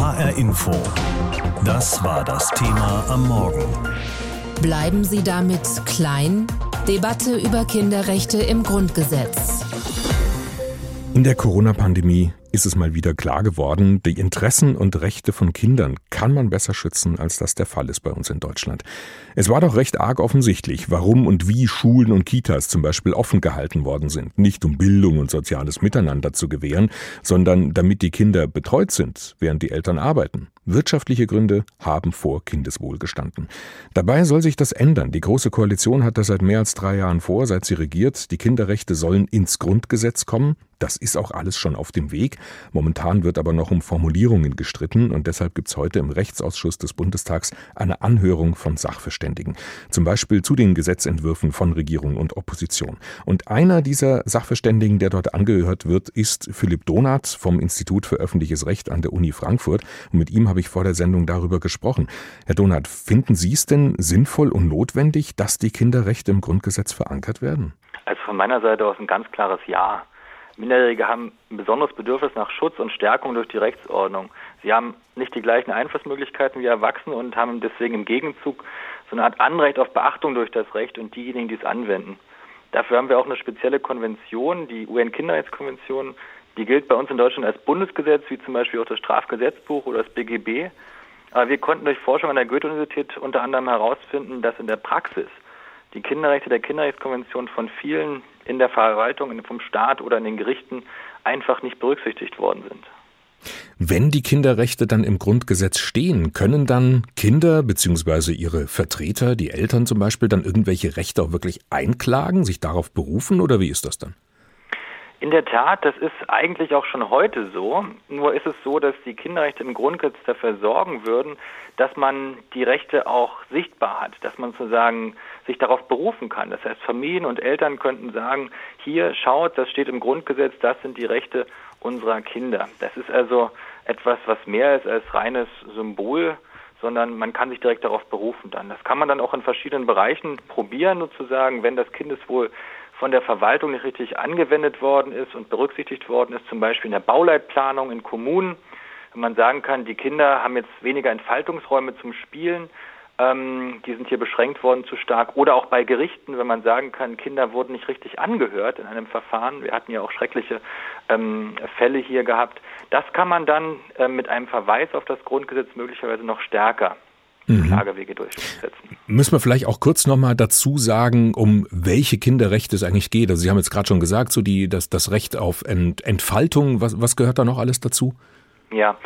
HR Info. Das war das Thema am Morgen. Bleiben Sie damit klein? Debatte über Kinderrechte im Grundgesetz. In der Corona-Pandemie ist es mal wieder klar geworden, die Interessen und Rechte von Kindern kann man besser schützen, als das der Fall ist bei uns in Deutschland. Es war doch recht arg offensichtlich, warum und wie Schulen und Kitas zum Beispiel offen gehalten worden sind. Nicht um Bildung und soziales Miteinander zu gewähren, sondern damit die Kinder betreut sind, während die Eltern arbeiten. Wirtschaftliche Gründe haben vor Kindeswohl gestanden. Dabei soll sich das ändern. Die Große Koalition hat das seit mehr als drei Jahren vor, seit sie regiert. Die Kinderrechte sollen ins Grundgesetz kommen. Das ist auch alles schon auf dem Weg. Momentan wird aber noch um Formulierungen gestritten und deshalb gibt es heute im Rechtsausschuss des Bundestags eine Anhörung von Sachverständigen. Zum Beispiel zu den Gesetzentwürfen von Regierung und Opposition. Und einer dieser Sachverständigen, der dort angehört wird, ist Philipp Donath vom Institut für öffentliches Recht an der Uni Frankfurt. Und mit ihm habe ich vor der Sendung darüber gesprochen. Herr Donath, finden Sie es denn sinnvoll und notwendig, dass die Kinderrechte im Grundgesetz verankert werden? Also von meiner Seite aus ein ganz klares Ja. Minderjährige haben ein besonderes Bedürfnis nach Schutz und Stärkung durch die Rechtsordnung. Sie haben nicht die gleichen Einflussmöglichkeiten wie Erwachsene und haben deswegen im Gegenzug so eine Art Anrecht auf Beachtung durch das Recht und diejenigen, die es anwenden. Dafür haben wir auch eine spezielle Konvention, die UN-Kinderrechtskonvention. Die gilt bei uns in Deutschland als Bundesgesetz, wie zum Beispiel auch das Strafgesetzbuch oder das BGB. Aber wir konnten durch Forschung an der Goethe-Universität unter anderem herausfinden, dass in der Praxis die Kinderrechte der Kinderrechtskonvention von vielen in der Verwaltung, vom Staat oder in den Gerichten einfach nicht berücksichtigt worden sind. Wenn die Kinderrechte dann im Grundgesetz stehen, können dann Kinder bzw. ihre Vertreter, die Eltern zum Beispiel, dann irgendwelche Rechte auch wirklich einklagen, sich darauf berufen oder wie ist das dann? In der Tat, das ist eigentlich auch schon heute so. Nur ist es so, dass die Kinderrechte im Grundgesetz dafür sorgen würden, dass man die Rechte auch sichtbar hat, dass man sozusagen sich darauf berufen kann. Das heißt, Familien und Eltern könnten sagen, hier schaut, das steht im Grundgesetz, das sind die Rechte unserer Kinder. Das ist also etwas, was mehr ist als reines Symbol, sondern man kann sich direkt darauf berufen dann. Das kann man dann auch in verschiedenen Bereichen probieren, sozusagen, wenn das Kindeswohl von der Verwaltung nicht richtig angewendet worden ist und berücksichtigt worden ist, zum Beispiel in der Bauleitplanung in Kommunen, wenn man sagen kann, die Kinder haben jetzt weniger Entfaltungsräume zum Spielen, ähm, die sind hier beschränkt worden zu stark, oder auch bei Gerichten, wenn man sagen kann, Kinder wurden nicht richtig angehört in einem Verfahren, wir hatten ja auch schreckliche ähm, Fälle hier gehabt, das kann man dann äh, mit einem Verweis auf das Grundgesetz möglicherweise noch stärker mhm. Klagewege durchsetzen. Müssen wir vielleicht auch kurz nochmal dazu sagen, um welche Kinderrechte es eigentlich geht. Also Sie haben jetzt gerade schon gesagt, so die, das, das Recht auf Ent, Entfaltung, was, was gehört da noch alles dazu? Ja,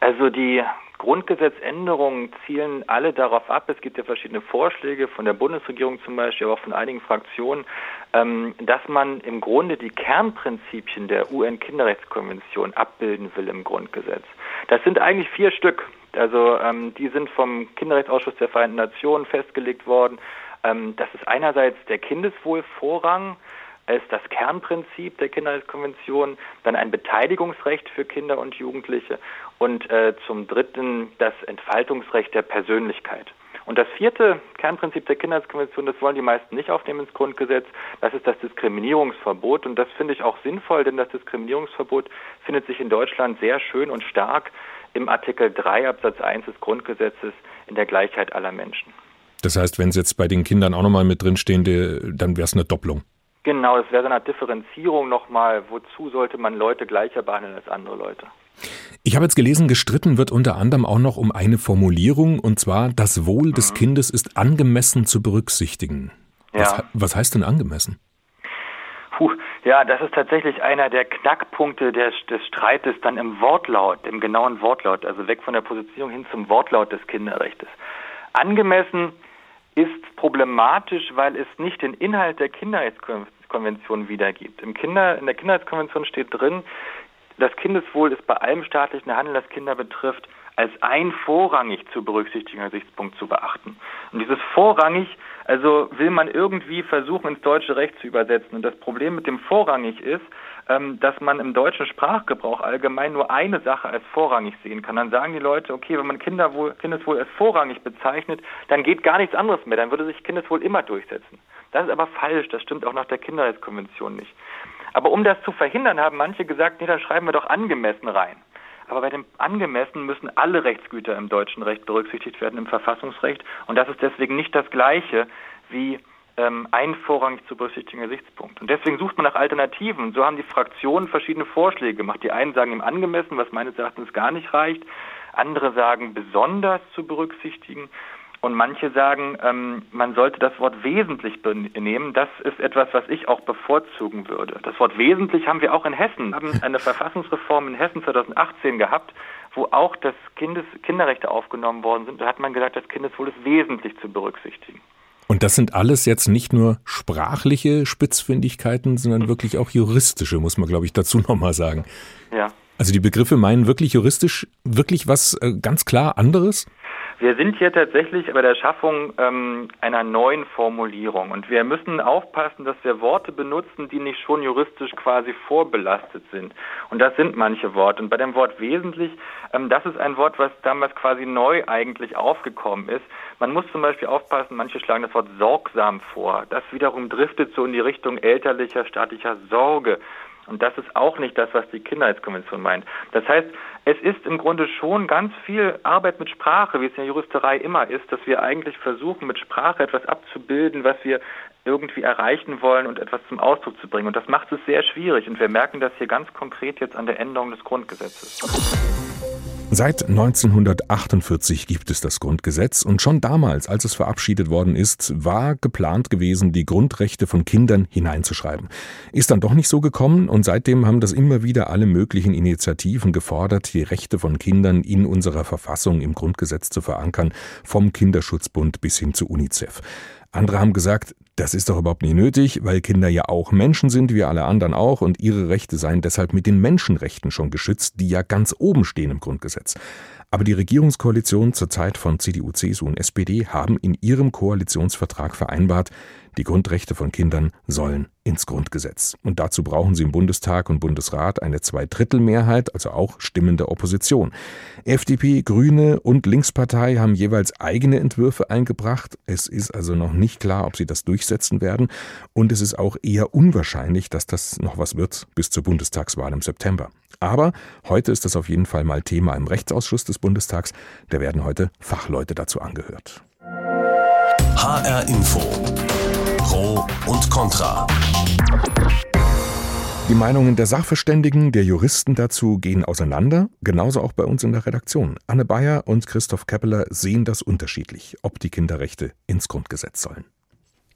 also die Grundgesetzänderungen zielen alle darauf ab, es gibt ja verschiedene Vorschläge von der Bundesregierung zum Beispiel, aber auch von einigen Fraktionen, ähm, dass man im Grunde die Kernprinzipien der UN-Kinderrechtskonvention abbilden will im Grundgesetz. Das sind eigentlich vier Stück. Also ähm, die sind vom Kinderrechtsausschuss der Vereinten Nationen festgelegt worden. Ähm, das ist einerseits der Kindeswohlvorrang als das Kernprinzip der Kinderrechtskonvention, dann ein Beteiligungsrecht für Kinder und Jugendliche und äh, zum Dritten das Entfaltungsrecht der Persönlichkeit. Und das vierte Kernprinzip der Kinderrechtskonvention, das wollen die meisten nicht aufnehmen ins Grundgesetz, das ist das Diskriminierungsverbot. Und das finde ich auch sinnvoll, denn das Diskriminierungsverbot findet sich in Deutschland sehr schön und stark im Artikel 3 Absatz 1 des Grundgesetzes in der Gleichheit aller Menschen. Das heißt, wenn es jetzt bei den Kindern auch nochmal mit drinstehen, dann wäre es eine Doppelung. Genau, es wäre eine Differenzierung nochmal. Wozu sollte man Leute gleicher behandeln als andere Leute? Ich habe jetzt gelesen, gestritten wird unter anderem auch noch um eine Formulierung, und zwar, das Wohl mhm. des Kindes ist angemessen zu berücksichtigen. Ja. Was, was heißt denn angemessen? Ja, das ist tatsächlich einer der Knackpunkte des, des Streites dann im Wortlaut, im genauen Wortlaut, also weg von der Position hin zum Wortlaut des Kinderrechtes. Angemessen ist problematisch, weil es nicht den Inhalt der Kinderrechtskonvention wiedergibt. Im Kinder, in der Kinderrechtskonvention steht drin, das Kindeswohl ist bei allem staatlichen Handeln, das Kinder betrifft, als ein vorrangig zu berücksichtigender Gesichtspunkt zu beachten. Und dieses vorrangig, also will man irgendwie versuchen, ins deutsche Recht zu übersetzen. Und das Problem mit dem vorrangig ist, ähm, dass man im deutschen Sprachgebrauch allgemein nur eine Sache als vorrangig sehen kann. Dann sagen die Leute, okay, wenn man Kinderwohl, Kindeswohl als vorrangig bezeichnet, dann geht gar nichts anderes mehr, dann würde sich Kindeswohl immer durchsetzen. Das ist aber falsch, das stimmt auch nach der Kinderrechtskonvention nicht. Aber um das zu verhindern, haben manche gesagt, nee, da schreiben wir doch angemessen rein. Aber bei dem angemessen müssen alle Rechtsgüter im deutschen Recht berücksichtigt werden, im Verfassungsrecht. Und das ist deswegen nicht das Gleiche wie ähm, ein vorrangig zu berücksichtigender Gesichtspunkt. Und deswegen sucht man nach Alternativen. So haben die Fraktionen verschiedene Vorschläge gemacht. Die einen sagen im angemessen, was meines Erachtens gar nicht reicht. Andere sagen besonders zu berücksichtigen. Und manche sagen, ähm, man sollte das Wort wesentlich nehmen. Das ist etwas, was ich auch bevorzugen würde. Das Wort wesentlich haben wir auch in Hessen. Wir haben eine Verfassungsreform in Hessen 2018 gehabt, wo auch das Kindes Kinderrechte aufgenommen worden sind. Da hat man gesagt, das Kindeswohl ist wesentlich zu berücksichtigen. Und das sind alles jetzt nicht nur sprachliche Spitzfindigkeiten, sondern wirklich auch juristische, muss man, glaube ich, dazu nochmal sagen. Ja. Also die Begriffe meinen wirklich juristisch wirklich was äh, ganz klar anderes? Wir sind hier tatsächlich bei der Schaffung ähm, einer neuen Formulierung und wir müssen aufpassen, dass wir Worte benutzen, die nicht schon juristisch quasi vorbelastet sind. Und das sind manche Worte. Und bei dem Wort wesentlich, ähm, das ist ein Wort, was damals quasi neu eigentlich aufgekommen ist. Man muss zum Beispiel aufpassen, manche schlagen das Wort sorgsam vor. Das wiederum driftet so in die Richtung elterlicher staatlicher Sorge. Und das ist auch nicht das, was die Kinderrechtskonvention meint. Das heißt, es ist im Grunde schon ganz viel Arbeit mit Sprache, wie es in der Juristerei immer ist, dass wir eigentlich versuchen, mit Sprache etwas abzubilden, was wir irgendwie erreichen wollen und etwas zum Ausdruck zu bringen. Und das macht es sehr schwierig. Und wir merken das hier ganz konkret jetzt an der Änderung des Grundgesetzes. Seit 1948 gibt es das Grundgesetz und schon damals, als es verabschiedet worden ist, war geplant gewesen, die Grundrechte von Kindern hineinzuschreiben. Ist dann doch nicht so gekommen und seitdem haben das immer wieder alle möglichen Initiativen gefordert, die Rechte von Kindern in unserer Verfassung im Grundgesetz zu verankern, vom Kinderschutzbund bis hin zu UNICEF. Andere haben gesagt, das ist doch überhaupt nicht nötig, weil Kinder ja auch Menschen sind, wie alle anderen auch, und ihre Rechte seien deshalb mit den Menschenrechten schon geschützt, die ja ganz oben stehen im Grundgesetz. Aber die Regierungskoalition zur Zeit von CDU, CSU und SPD haben in ihrem Koalitionsvertrag vereinbart, die Grundrechte von Kindern sollen ins Grundgesetz. Und dazu brauchen sie im Bundestag und Bundesrat eine Zweidrittelmehrheit, also auch Stimmen der Opposition. FDP, Grüne und Linkspartei haben jeweils eigene Entwürfe eingebracht. Es ist also noch nicht klar, ob sie das durchsetzen werden. Und es ist auch eher unwahrscheinlich, dass das noch was wird bis zur Bundestagswahl im September. Aber heute ist das auf jeden Fall mal Thema im Rechtsausschuss des Bundestags. Da werden heute Fachleute dazu angehört. HR Info. Pro und Contra. Die Meinungen der Sachverständigen, der Juristen dazu gehen auseinander, genauso auch bei uns in der Redaktion. Anne Bayer und Christoph Keppeler sehen das unterschiedlich, ob die Kinderrechte ins Grundgesetz sollen.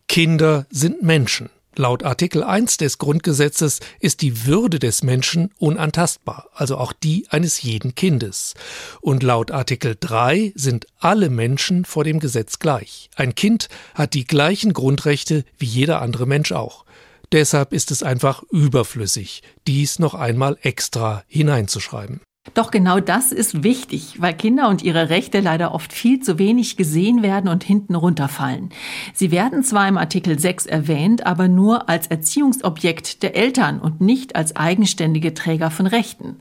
Kinder sind Menschen. Laut Artikel 1 des Grundgesetzes ist die Würde des Menschen unantastbar, also auch die eines jeden Kindes. Und laut Artikel 3 sind alle Menschen vor dem Gesetz gleich. Ein Kind hat die gleichen Grundrechte wie jeder andere Mensch auch. Deshalb ist es einfach überflüssig, dies noch einmal extra hineinzuschreiben. Doch genau das ist wichtig, weil Kinder und ihre Rechte leider oft viel zu wenig gesehen werden und hinten runterfallen. Sie werden zwar im Artikel 6 erwähnt, aber nur als Erziehungsobjekt der Eltern und nicht als eigenständige Träger von Rechten.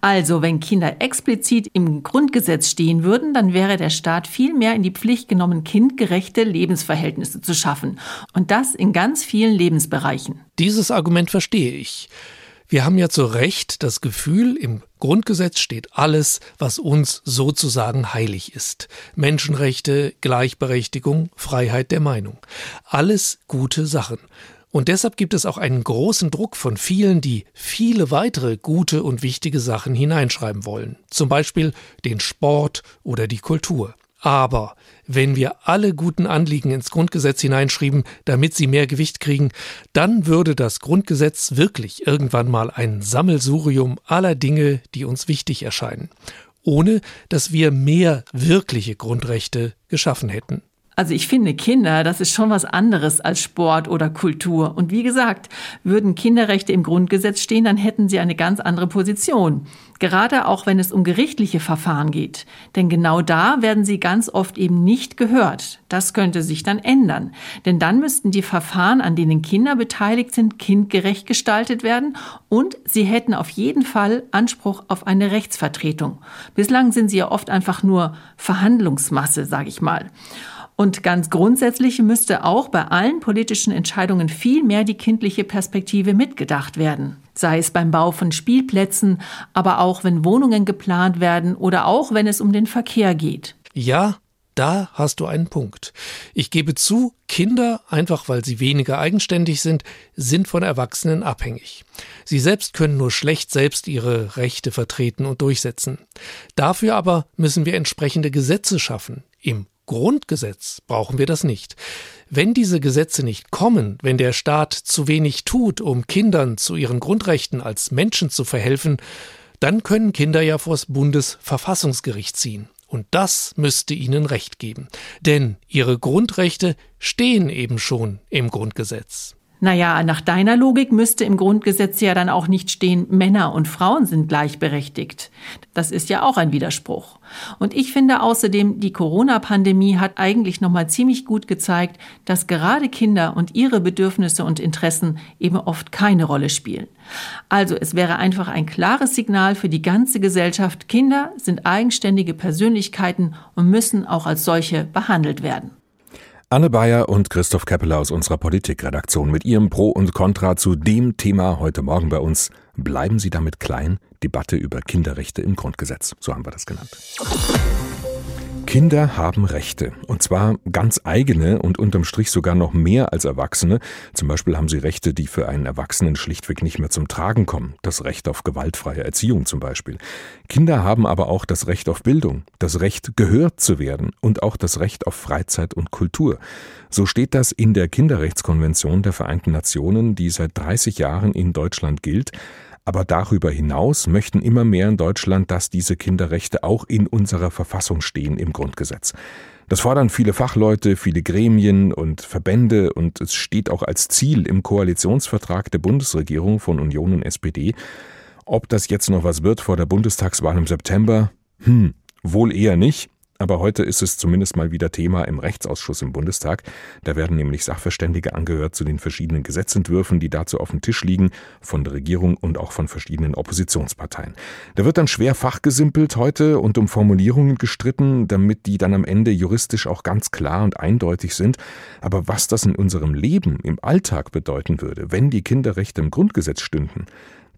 Also, wenn Kinder explizit im Grundgesetz stehen würden, dann wäre der Staat viel mehr in die Pflicht genommen, kindgerechte Lebensverhältnisse zu schaffen. Und das in ganz vielen Lebensbereichen. Dieses Argument verstehe ich. Wir haben ja zu Recht das Gefühl, im Grundgesetz steht alles, was uns sozusagen heilig ist. Menschenrechte, Gleichberechtigung, Freiheit der Meinung. Alles gute Sachen. Und deshalb gibt es auch einen großen Druck von vielen, die viele weitere gute und wichtige Sachen hineinschreiben wollen. Zum Beispiel den Sport oder die Kultur. Aber wenn wir alle guten Anliegen ins Grundgesetz hineinschrieben, damit sie mehr Gewicht kriegen, dann würde das Grundgesetz wirklich irgendwann mal ein Sammelsurium aller Dinge, die uns wichtig erscheinen, ohne dass wir mehr wirkliche Grundrechte geschaffen hätten. Also ich finde, Kinder, das ist schon was anderes als Sport oder Kultur. Und wie gesagt, würden Kinderrechte im Grundgesetz stehen, dann hätten sie eine ganz andere Position. Gerade auch wenn es um gerichtliche Verfahren geht. Denn genau da werden sie ganz oft eben nicht gehört. Das könnte sich dann ändern. Denn dann müssten die Verfahren, an denen Kinder beteiligt sind, kindgerecht gestaltet werden und sie hätten auf jeden Fall Anspruch auf eine Rechtsvertretung. Bislang sind sie ja oft einfach nur Verhandlungsmasse, sage ich mal. Und ganz grundsätzlich müsste auch bei allen politischen Entscheidungen viel mehr die kindliche Perspektive mitgedacht werden. Sei es beim Bau von Spielplätzen, aber auch wenn Wohnungen geplant werden oder auch wenn es um den Verkehr geht. Ja, da hast du einen Punkt. Ich gebe zu, Kinder, einfach weil sie weniger eigenständig sind, sind von Erwachsenen abhängig. Sie selbst können nur schlecht selbst ihre Rechte vertreten und durchsetzen. Dafür aber müssen wir entsprechende Gesetze schaffen. Im Grundgesetz brauchen wir das nicht. Wenn diese Gesetze nicht kommen, wenn der Staat zu wenig tut, um Kindern zu ihren Grundrechten als Menschen zu verhelfen, dann können Kinder ja vors Bundesverfassungsgericht ziehen. Und das müsste ihnen Recht geben. Denn ihre Grundrechte stehen eben schon im Grundgesetz. Naja, nach deiner Logik müsste im Grundgesetz ja dann auch nicht stehen, Männer und Frauen sind gleichberechtigt. Das ist ja auch ein Widerspruch. Und ich finde außerdem, die Corona-Pandemie hat eigentlich nochmal ziemlich gut gezeigt, dass gerade Kinder und ihre Bedürfnisse und Interessen eben oft keine Rolle spielen. Also es wäre einfach ein klares Signal für die ganze Gesellschaft, Kinder sind eigenständige Persönlichkeiten und müssen auch als solche behandelt werden. Anne Bayer und Christoph Keppeler aus unserer Politikredaktion mit ihrem Pro und Contra zu dem Thema heute Morgen bei uns. Bleiben Sie damit klein? Debatte über Kinderrechte im Grundgesetz. So haben wir das genannt. Kinder haben Rechte. Und zwar ganz eigene und unterm Strich sogar noch mehr als Erwachsene. Zum Beispiel haben sie Rechte, die für einen Erwachsenen schlichtweg nicht mehr zum Tragen kommen. Das Recht auf gewaltfreie Erziehung zum Beispiel. Kinder haben aber auch das Recht auf Bildung, das Recht gehört zu werden und auch das Recht auf Freizeit und Kultur. So steht das in der Kinderrechtskonvention der Vereinten Nationen, die seit 30 Jahren in Deutschland gilt. Aber darüber hinaus möchten immer mehr in Deutschland, dass diese Kinderrechte auch in unserer Verfassung stehen im Grundgesetz. Das fordern viele Fachleute, viele Gremien und Verbände und es steht auch als Ziel im Koalitionsvertrag der Bundesregierung von Union und SPD. Ob das jetzt noch was wird vor der Bundestagswahl im September? Hm, wohl eher nicht. Aber heute ist es zumindest mal wieder Thema im Rechtsausschuss im Bundestag. Da werden nämlich Sachverständige angehört zu den verschiedenen Gesetzentwürfen, die dazu auf dem Tisch liegen, von der Regierung und auch von verschiedenen Oppositionsparteien. Da wird dann schwer fachgesimpelt heute und um Formulierungen gestritten, damit die dann am Ende juristisch auch ganz klar und eindeutig sind. Aber was das in unserem Leben, im Alltag bedeuten würde, wenn die Kinderrechte im Grundgesetz stünden,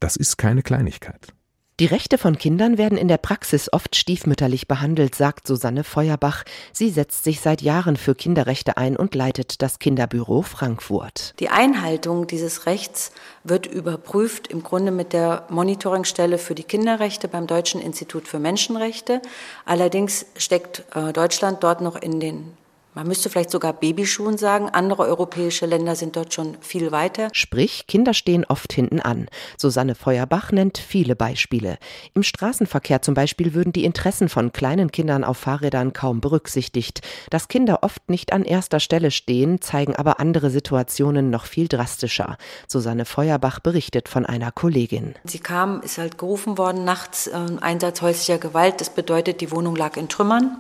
das ist keine Kleinigkeit. Die Rechte von Kindern werden in der Praxis oft stiefmütterlich behandelt, sagt Susanne Feuerbach. Sie setzt sich seit Jahren für Kinderrechte ein und leitet das Kinderbüro Frankfurt. Die Einhaltung dieses Rechts wird überprüft im Grunde mit der Monitoringstelle für die Kinderrechte beim Deutschen Institut für Menschenrechte. Allerdings steckt äh, Deutschland dort noch in den man müsste vielleicht sogar Babyschuhen sagen. Andere europäische Länder sind dort schon viel weiter. Sprich, Kinder stehen oft hinten an. Susanne Feuerbach nennt viele Beispiele. Im Straßenverkehr zum Beispiel würden die Interessen von kleinen Kindern auf Fahrrädern kaum berücksichtigt. Dass Kinder oft nicht an erster Stelle stehen, zeigen aber andere Situationen noch viel drastischer. Susanne Feuerbach berichtet von einer Kollegin. Sie kam, ist halt gerufen worden, nachts äh, Einsatz häuslicher Gewalt. Das bedeutet, die Wohnung lag in Trümmern.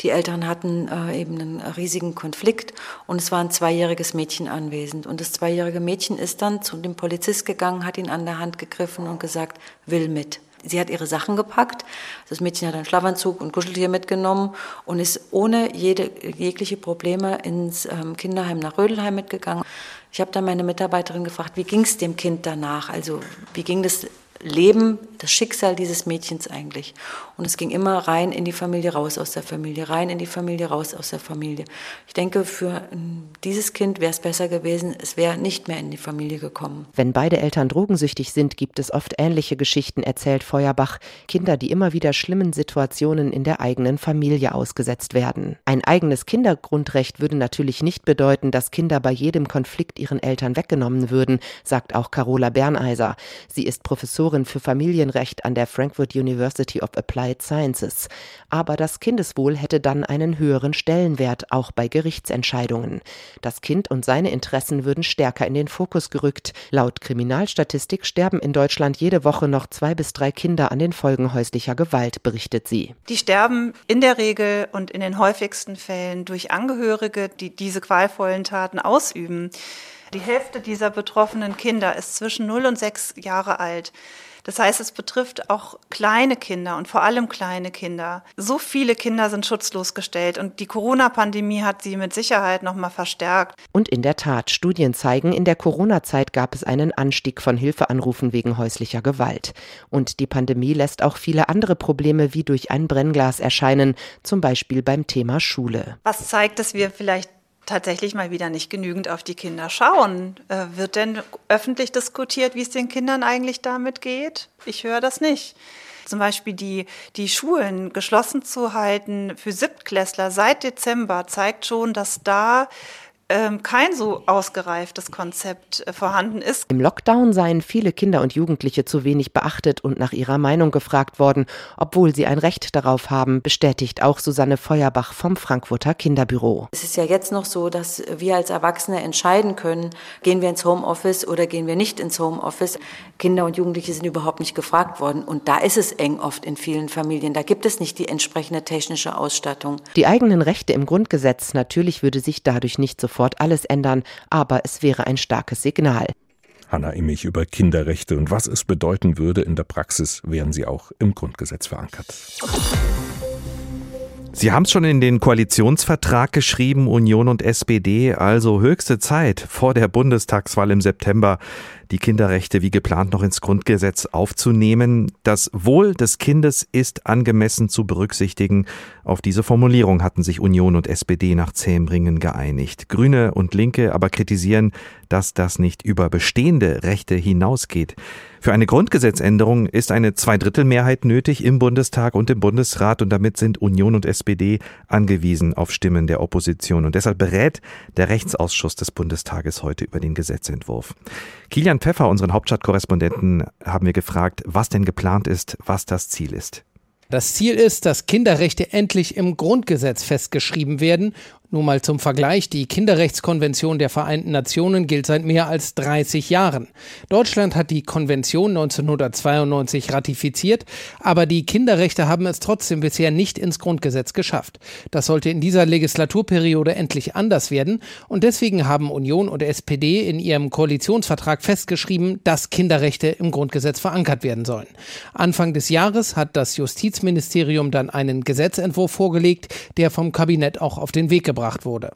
Die Eltern hatten äh, eben einen riesigen Konflikt und es war ein zweijähriges Mädchen anwesend. Und das zweijährige Mädchen ist dann zu dem Polizist gegangen, hat ihn an der Hand gegriffen und gesagt, will mit. Sie hat ihre Sachen gepackt. Das Mädchen hat einen Schlafanzug und Kuscheltier mitgenommen und ist ohne jede, jegliche Probleme ins ähm, Kinderheim nach Rödelheim mitgegangen. Ich habe dann meine Mitarbeiterin gefragt, wie ging es dem Kind danach? Also wie ging das Leben, das Schicksal dieses Mädchens eigentlich. Und es ging immer rein in die Familie, raus aus der Familie, rein in die Familie, raus aus der Familie. Ich denke, für ähm, dieses Kind wäre es besser gewesen, es wäre nicht mehr in die Familie gekommen. Wenn beide Eltern drogensüchtig sind, gibt es oft ähnliche Geschichten, erzählt Feuerbach. Kinder, die immer wieder schlimmen Situationen in der eigenen Familie ausgesetzt werden. Ein eigenes Kindergrundrecht würde natürlich nicht bedeuten, dass Kinder bei jedem Konflikt ihren Eltern weggenommen würden, sagt auch Carola Berneiser. Sie ist Professorin Professorin für Familienrecht an der Frankfurt University of Applied Sciences. Aber das Kindeswohl hätte dann einen höheren Stellenwert, auch bei Gerichtsentscheidungen. Das Kind und seine Interessen würden stärker in den Fokus gerückt. Laut Kriminalstatistik sterben in Deutschland jede Woche noch zwei bis drei Kinder an den Folgen häuslicher Gewalt, berichtet sie. Die sterben in der Regel und in den häufigsten Fällen durch Angehörige, die diese qualvollen Taten ausüben. Die Hälfte dieser betroffenen Kinder ist zwischen 0 und 6 Jahre alt. Das heißt, es betrifft auch kleine Kinder und vor allem kleine Kinder. So viele Kinder sind schutzlos gestellt und die Corona-Pandemie hat sie mit Sicherheit noch mal verstärkt. Und in der Tat, Studien zeigen, in der Corona-Zeit gab es einen Anstieg von Hilfeanrufen wegen häuslicher Gewalt. Und die Pandemie lässt auch viele andere Probleme wie durch ein Brennglas erscheinen, zum Beispiel beim Thema Schule. Was zeigt, dass wir vielleicht tatsächlich mal wieder nicht genügend auf die Kinder schauen. Äh, wird denn öffentlich diskutiert, wie es den Kindern eigentlich damit geht? Ich höre das nicht. Zum Beispiel die, die Schulen geschlossen zu halten für Siebtklässler seit Dezember zeigt schon, dass da kein so ausgereiftes Konzept äh, vorhanden ist. Im Lockdown seien viele Kinder und Jugendliche zu wenig beachtet und nach ihrer Meinung gefragt worden, obwohl sie ein Recht darauf haben, bestätigt auch Susanne Feuerbach vom Frankfurter Kinderbüro. Es ist ja jetzt noch so, dass wir als Erwachsene entscheiden können, gehen wir ins Homeoffice oder gehen wir nicht ins Homeoffice. Kinder und Jugendliche sind überhaupt nicht gefragt worden und da ist es eng oft in vielen Familien. Da gibt es nicht die entsprechende technische Ausstattung. Die eigenen Rechte im Grundgesetz, natürlich würde sich dadurch nicht sofort sofort alles ändern, aber es wäre ein starkes Signal. Hanna Immich über Kinderrechte und was es bedeuten würde in der Praxis, wären sie auch im Grundgesetz verankert. Sie haben es schon in den Koalitionsvertrag geschrieben, Union und SPD, also höchste Zeit vor der Bundestagswahl im September, die Kinderrechte wie geplant noch ins Grundgesetz aufzunehmen. Das Wohl des Kindes ist angemessen zu berücksichtigen. Auf diese Formulierung hatten sich Union und SPD nach zähem Ringen geeinigt. Grüne und Linke aber kritisieren, dass das nicht über bestehende Rechte hinausgeht. Für eine Grundgesetzänderung ist eine Zweidrittelmehrheit nötig im Bundestag und im Bundesrat und damit sind Union und SPD angewiesen auf Stimmen der Opposition. Und deshalb berät der Rechtsausschuss des Bundestages heute über den Gesetzentwurf. Kilian Pfeffer, unseren Hauptstadtkorrespondenten, haben wir gefragt, was denn geplant ist, was das Ziel ist. Das Ziel ist, dass Kinderrechte endlich im Grundgesetz festgeschrieben werden nur mal zum Vergleich, die Kinderrechtskonvention der Vereinten Nationen gilt seit mehr als 30 Jahren. Deutschland hat die Konvention 1992 ratifiziert, aber die Kinderrechte haben es trotzdem bisher nicht ins Grundgesetz geschafft. Das sollte in dieser Legislaturperiode endlich anders werden und deswegen haben Union und SPD in ihrem Koalitionsvertrag festgeschrieben, dass Kinderrechte im Grundgesetz verankert werden sollen. Anfang des Jahres hat das Justizministerium dann einen Gesetzentwurf vorgelegt, der vom Kabinett auch auf den Weg gebracht gebracht wurde.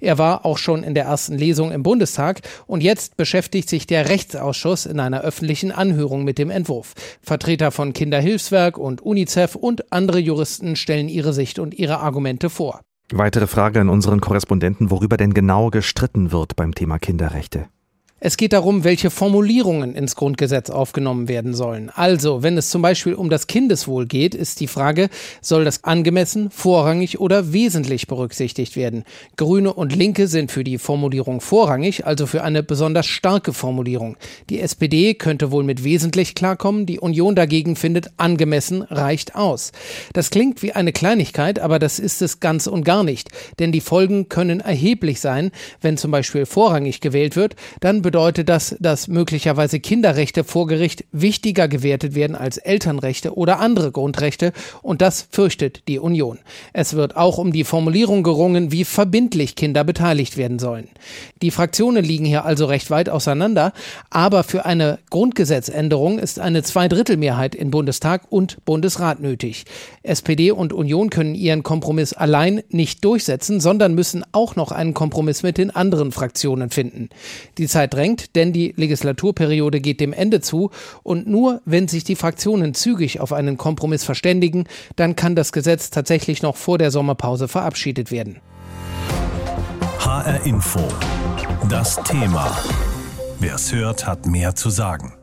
Er war auch schon in der ersten Lesung im Bundestag und jetzt beschäftigt sich der Rechtsausschuss in einer öffentlichen Anhörung mit dem Entwurf. Vertreter von Kinderhilfswerk und UNICEF und andere Juristen stellen ihre Sicht und ihre Argumente vor. Weitere Frage an unseren Korrespondenten, worüber denn genau gestritten wird beim Thema Kinderrechte. Es geht darum, welche Formulierungen ins Grundgesetz aufgenommen werden sollen. Also, wenn es zum Beispiel um das Kindeswohl geht, ist die Frage, soll das angemessen, vorrangig oder wesentlich berücksichtigt werden? Grüne und Linke sind für die Formulierung vorrangig, also für eine besonders starke Formulierung. Die SPD könnte wohl mit wesentlich klarkommen, die Union dagegen findet, angemessen reicht aus. Das klingt wie eine Kleinigkeit, aber das ist es ganz und gar nicht, denn die Folgen können erheblich sein, wenn zum Beispiel vorrangig gewählt wird, dann bedeutet das, dass möglicherweise Kinderrechte vor Gericht wichtiger gewertet werden als Elternrechte oder andere Grundrechte und das fürchtet die Union. Es wird auch um die Formulierung gerungen, wie verbindlich Kinder beteiligt werden sollen. Die Fraktionen liegen hier also recht weit auseinander, aber für eine Grundgesetzänderung ist eine Zweidrittelmehrheit in Bundestag und Bundesrat nötig. SPD und Union können ihren Kompromiss allein nicht durchsetzen, sondern müssen auch noch einen Kompromiss mit den anderen Fraktionen finden. Die Zeit drängt, denn die Legislaturperiode geht dem Ende zu und nur wenn sich die Fraktionen zügig auf einen Kompromiss verständigen, dann kann das Gesetz tatsächlich noch vor der Sommerpause verabschiedet werden. HR Info. Das Thema. Wer es hört, hat mehr zu sagen.